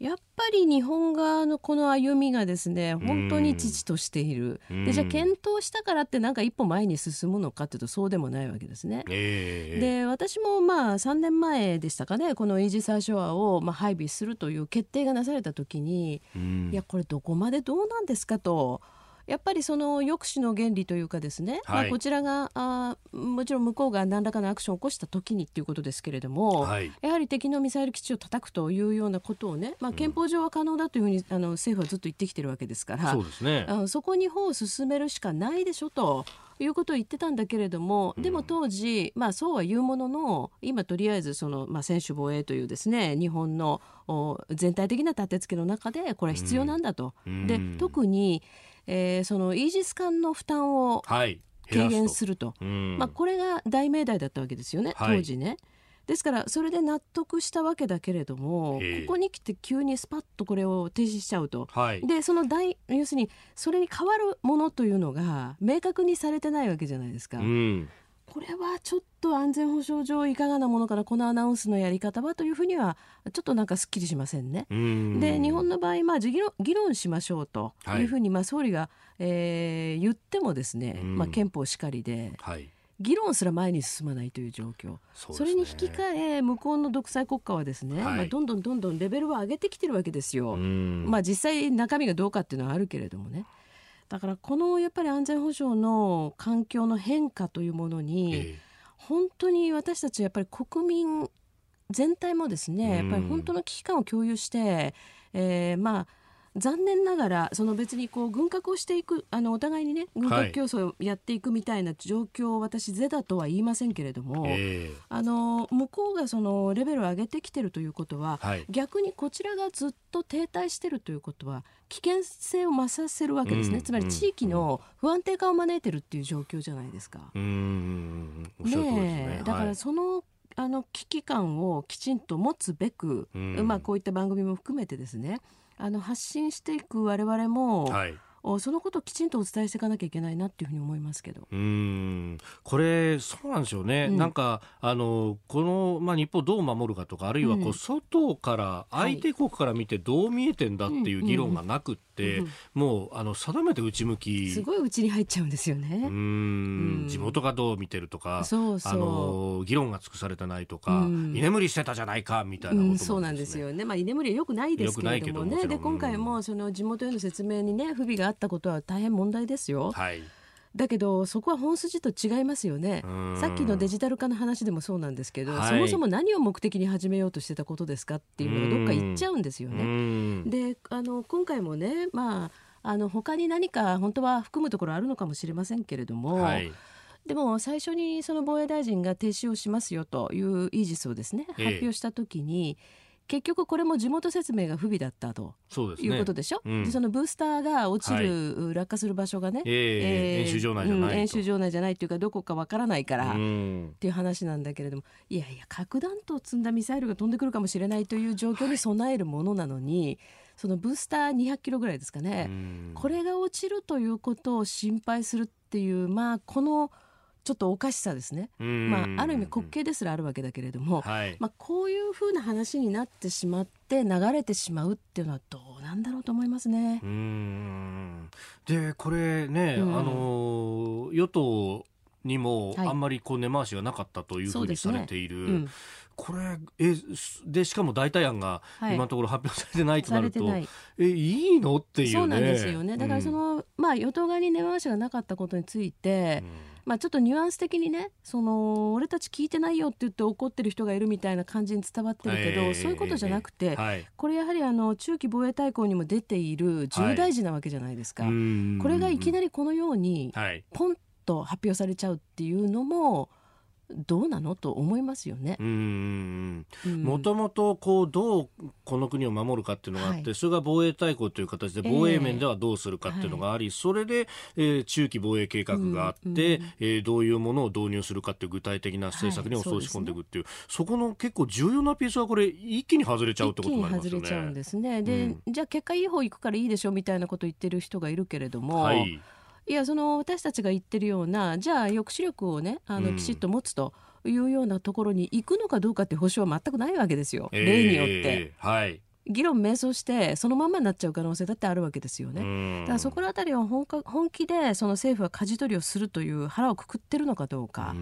ー、やっぱり日本側のこの歩みがですね本当に遅々としている、でじゃあ検討したからってなんか一歩前に進むのかというとそうでもないわけですね。えー、で私もまあ3年前でしたかねこのイージス・アショアをまあ配備するという決定がなされた時に、いやこれどこまでどうなんですかと。やっぱりその抑止の原理というかですね、はい、まあ、こちらがあもちろん向こうが何らかのアクションを起こした時にっていうことですけれども、はい、やはり敵のミサイル基地を叩くというようなことをね、まあ、憲法上は可能だというふうに、あの政府はずっと言ってきてるわけですからそうですね、あそこに歩を進めるしかないでしょと。いうことを言ってたんだけれども、でも当時、まあ、そうは言うものの今とりあえずその、まあ、専守防衛というですね日本の全体的な立て付けの中でこれは必要なんだと。で特にえー、そのイージス艦の負担を軽減すると、はい、まあ、これが大命題だったわけですよね、当時ね。ですからそれで納得したわけだけれどもここに来て急にスパッとこれを停止しちゃうと、はい、でその大要するにそれに変わるものというのが明確にされてないわけじゃないですか。うんこれはちょっと安全保障上いかがなものかなこのアナウンスのやり方はというふうにはちょっとなんかすっきりしませんね。で日本の場合、まあ、議論議論しましょうというふうに、まあ、総理が、えー、言ってもですね、まあ、憲法しかりで。はい議論すら前に進まないという状況そ、ね,、それに引き換え向こうの独裁国家はですね、はい、まあ、どんどんどんどんレベルを上げてきてるわけですよ。まあ、実際中身がどうかっていうのはあるけれどもね。だからこのやっぱり安全保障の環境の変化というものに、本当に私たちやっぱり国民全体もですねやっぱり本当の危機感を共有して、えー、まあ残念ながらその別にこう軍拡をしていくあのお互いにね軍拡競争をやっていくみたいな状況を私是だとは言いませんけれども、えー、あの向こうがそのレベルを上げてきてるということは、はい、逆にこちらがずっと停滞してるということは危険性を増させるわけですね、うん、つまり地域の不安定化を招いてるっていう状況じゃないですか。うんね。ねだからその、あの危機感をきちんと持つべく、まあ、こういった番組も含めてですねあの発信していく我々も、はいそのことをきちんとお伝えしていかなきゃいけないなっていうふうに思いますけど。うん。これ、そうなんですよね、うん、なんかあのこの、まあ、日本をどう守るかとか、あるいはこう、外から、相手国から見てどう見えてんだっていう議論がなくって、うんうん、もうあの定めて内向き、すごい内に入っちゃうんですよね。うん。地元がどう見てるとかそうそう。あの、議論が尽くされてないとか、居眠りしてたじゃないかみたいなこと、ね、そうなんですよね、まあ、居眠りはよくないですけれどもね、で今回もその地元への説明にね、不備がったことは大変問題ですよ。はいだけどそこは本筋と違いますよね。さっきのデジタル化の話でもそうなんですけど、はい、そもそも何を目的に始めようとしてたことですかっていうのがどっか言っちゃうんですよね。であの今回もねまああの他に何か本当は含むところあるのかもしれませんけれども、はい、でも最初にその防衛大臣が停止をしますよというイージスをですね発表した時に、ええ結局これも地元説明が不備だったということでしょ、うん、でそのブースターが落ちる、はい、落下する場所がね、えーえー、演習場内じゃない、うん、演習場内じゃないっていうかどこかわからないから、っていう話なんだけれどもいやいや核弾頭を積んだミサイルが飛んでくるかもしれないという状況に備えるものなのに、はいそのブースター200キロぐらいですかね、これが落ちるということを心配するっていうまあこのちょっとおかしさですね、まあ、ある意味滑稽ですらあるわけだけれども、はい、まあ、こういうふうな話になってしまって流れてしまうっていうのはどうなんだろうと思いますね。でこれね、うん、あの与党にもあんまりこう根回しがなかったというふうにされている。はいねこれえでしかも代替案が今のところ発表されてないとなると、はい、えいいの？っていう、ね、そうなんですよね。だからその、うん、まあ与党側に根回しがなかったことについて、うん、まあちょっとニュアンス的にねその俺たち聞いてないよって言って怒ってる人がいるみたいな感じに伝わってるけど、えー、そういうことじゃなくて、えーはい、これやはりあの中期防衛大綱にも出ている重大事なわけじゃないですか、はい、これがいきなりこのようにポンと発表されちゃうっていうのも、どうなの？と思いますよね。もともとこうどうこの国を守るかっていうのがあって、はい、それが防衛大綱という形で防衛面ではどうするかっていうのがあり、えー、それで、えー、中期防衛計画があって、うん、えー、どういうものを導入するかっていう具体的な政策に落とし込んでいくっていう、はい。そね、そこの結構重要なピースはこれ一気に外れちゃうってことになりますよね。外れちゃうんですね。で、うん、じゃあ結果いい方行くからいいでしょみたいなこと言ってる人がいるけれども。はいいやその私たちが言ってるようなじゃあ抑止力をねあのきちっと持つと。いうようなところに行くのかどうかって保証は全くないわけですよ、えー、例によって。はい議論迷走してそのままになっちゃう可能性だってあるわけですよね。だからそこのあたりは本本気でその政府は舵取りをするという腹をくくってるのかどうか。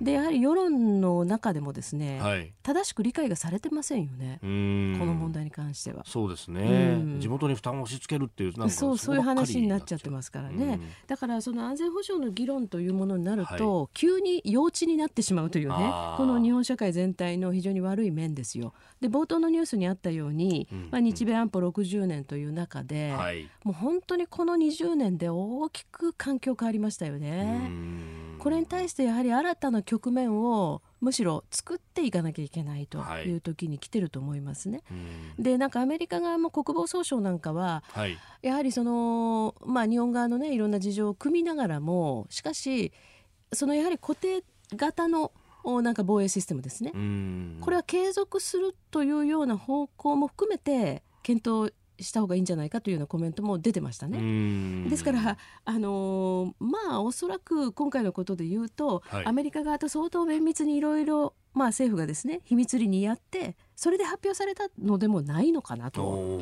でやはり世論の中でもですね、はい、正しく理解がされてませんよね。この問題に関しては。そうですね。地元に負担を押し付けるっていうそうそういう話になっちゃってますからね。だからその安全保障の議論というものになると、はい、急に幼稚になってしまうというねこの日本社会全体の非常に悪い面ですよ。で冒頭のニュースにあったようにまあ、日米安保60年という中で、はい、もう本当にこの20年で大きく環境変わりましたよね。これに対してやはり新たな局面をむしろ作っていかなきゃいけないという時に来てると思いますね。はい、でなんかアメリカ側も国防総省なんかは、はい、やはりその、まあ、日本側のねいろんな事情を組みながらもしかしそのやはり固定型のなんか防衛システムですね。これは継続するというような方向も含めて検討した方がいいんじゃないかというようなコメントも出てましたね。ですからあのー、まあおそらく今回のことで言うと、はい、アメリカ側と相当綿密にいろいろまあ政府がですね秘密裏にやってそれで発表されたのでもないのかなと。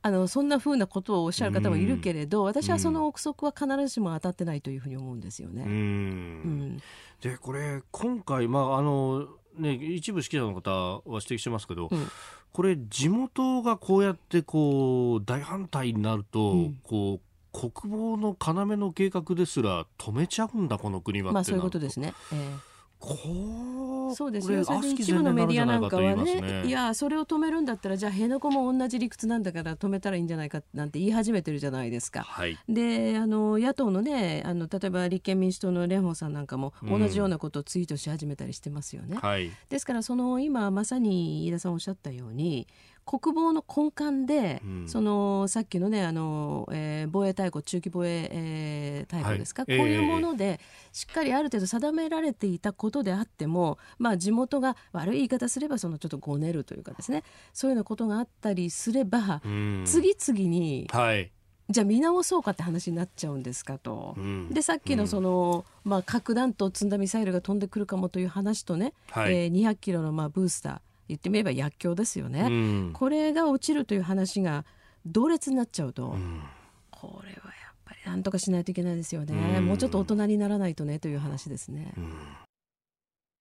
あのそんなふうなことをおっしゃる方もいるけれど、私はその憶測は必ずしも当たってないというふうに思うんですよね。うん、でこれ今回、まああのね、一部指揮者の方は指摘してますけど、うん、これ地元がこうやってこう大反対になると、うん、こう国防の要の計画ですら止めちゃうんだこの国はまあそういうことですね。えーそうです。よ一部のメディアなんかはね、ね、いやそれを止めるんだったらじゃあ辺野古も同じ理屈なんだから止めたらいいんじゃないかなんて言い始めてるじゃないですか。はい、であの野党のねあの例えば立憲民主党の蓮舫さんなんかも同じようなことをツイートし始めたりしてますよね。うん。はい、ですからその今まさに飯田さんおっしゃったように国防の根幹で、うん、そのさっきのねあの、えー、防衛大綱中期防衛、えー、大綱ですか、はい、こういうもので、しっかりある程度定められていたことであっても、まあ、地元が悪い言い方すればそのちょっとごねるというかですね。そういうようなことがあったりすれば、うん、次々に、はい。じゃあ見直そうかって話になっちゃうんですかと、うん、でさっきのその、うん、まあ、核弾頭積んだミサイルが飛んでくるかもという話とね、はい、えー、200キロのまあブースター言ってみれば薬莢ですよね、うん、これが落ちるという話が同列になっちゃうと、うん、これはやっぱりなんとかしないといけないですよね、うん、もうちょっと大人にならないとねという話ですね。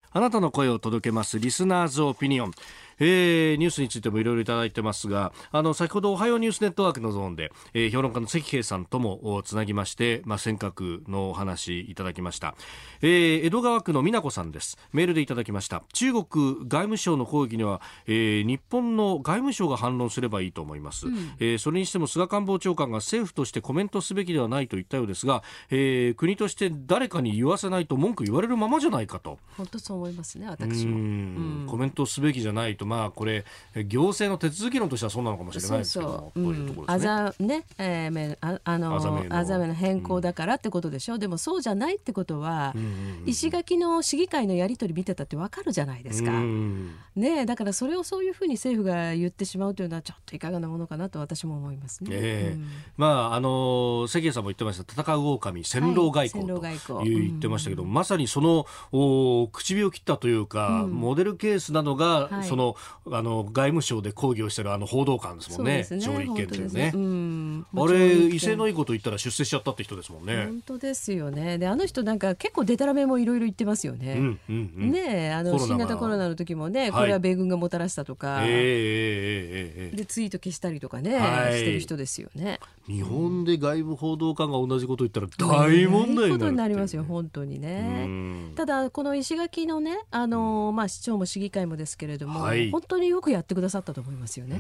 あなたの声を届けますリスナーズオピニオンえー、ニュースについてもいろいろいただいてますがあの先ほどおはようニュースネットワークのゾーンで、えー、評論家の関平さんともつなぎまして、まあ、尖閣のお話いただきました、えー、江戸川区の美奈子さんです。メールでいただきました。中国外務省の抗議には、えー、日本の外務省が反論すればいいと思います、うん、えー、それにしても菅官房長官が政府としてコメントすべきではないと言ったようですが、えー、国として誰かに言わせないと文句言われるままじゃないかと。本当そう思いますね私も、うん、コメントすべきじゃないとまあこれ行政の手続き論としてはそうなのかもしれないですけどそうそう、あざね、えー、ああのあざめの変更だからってことでしょ、うん、でもそうじゃないってことは、うんうんうん、石垣の市議会のやり取り見てたってわかるじゃないですか、うん、ねだからそれをそういうふうに政府が言ってしまうというのはちょっといかがなものかなと私も思いますね、えー、うん、まああの関谷さんも言ってました。戦う狼戦狼外交と言ってましたけど、まさにそのお口火を切ったというか、モデルケースなのが、はい、そのあの外務省で抗議をしてるあの報道官ですもんね、ね上位権というね。ねあれ威勢のいいこと言ったら出世しちゃったって人ですもんね。本当ですよね。であの人なんか結構デタラメもいろいろ言ってますよね。うんうんうん、ねあの新型コロナの時もね、これは米軍がもたらしたとか、えー、でツイート消したりとかね、はい、してる人ですよね。日本で外部報道官が同じこと言ったら大問題になりますよ本当にね。ただこの石垣のねあのまあ市長も市議会もですけれども、はい、本当によくやってくださったと思いますよね。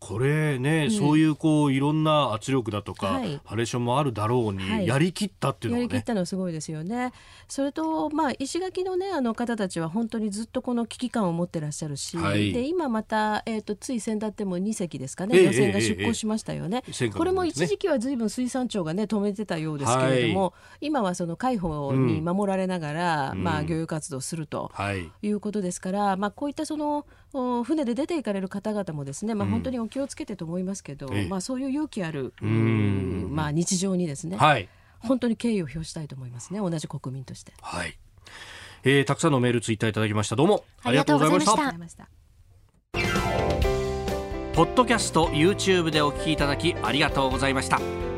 これね、うん、そういうこういろんな圧力だとか、はい、ハレーションもあるだろうに、はい、やりきったっていうのは、ね、やりきったのはすごいですよね。それとまあ石垣のねあの方たちは本当にずっとこの危機感を持ってらっしゃるし、はい、で今またえっ、ー、とつい先だっても2隻ですかね、漁船が出港しましたよね。えーえー、これも一時期はずいぶん水産庁がね止めてたようですけれども、今はその海保に守られながら、うん、まあ漁業活動するということですから、まあこういったその船で出て行かれる方々もですね、まあ、本当にお気をつけてと思いますけど、うん、まあ、そういう勇気ある、まあ、日常にですね、はい、本当に敬意を表したいと思いますね同じ国民として。はい。えー、たくさんのメールツイッターいただきました。どうも。ありがとうございました。ポッドキャスト YouTube でお聞きいただきありがとうございました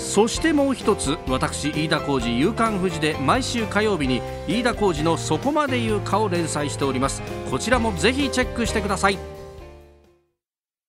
そしてもう一つ私飯田浩司夕刊富士で毎週火曜日に飯田浩司の「そこまで言うか」を連載しております。こちらもぜひチェックしてください。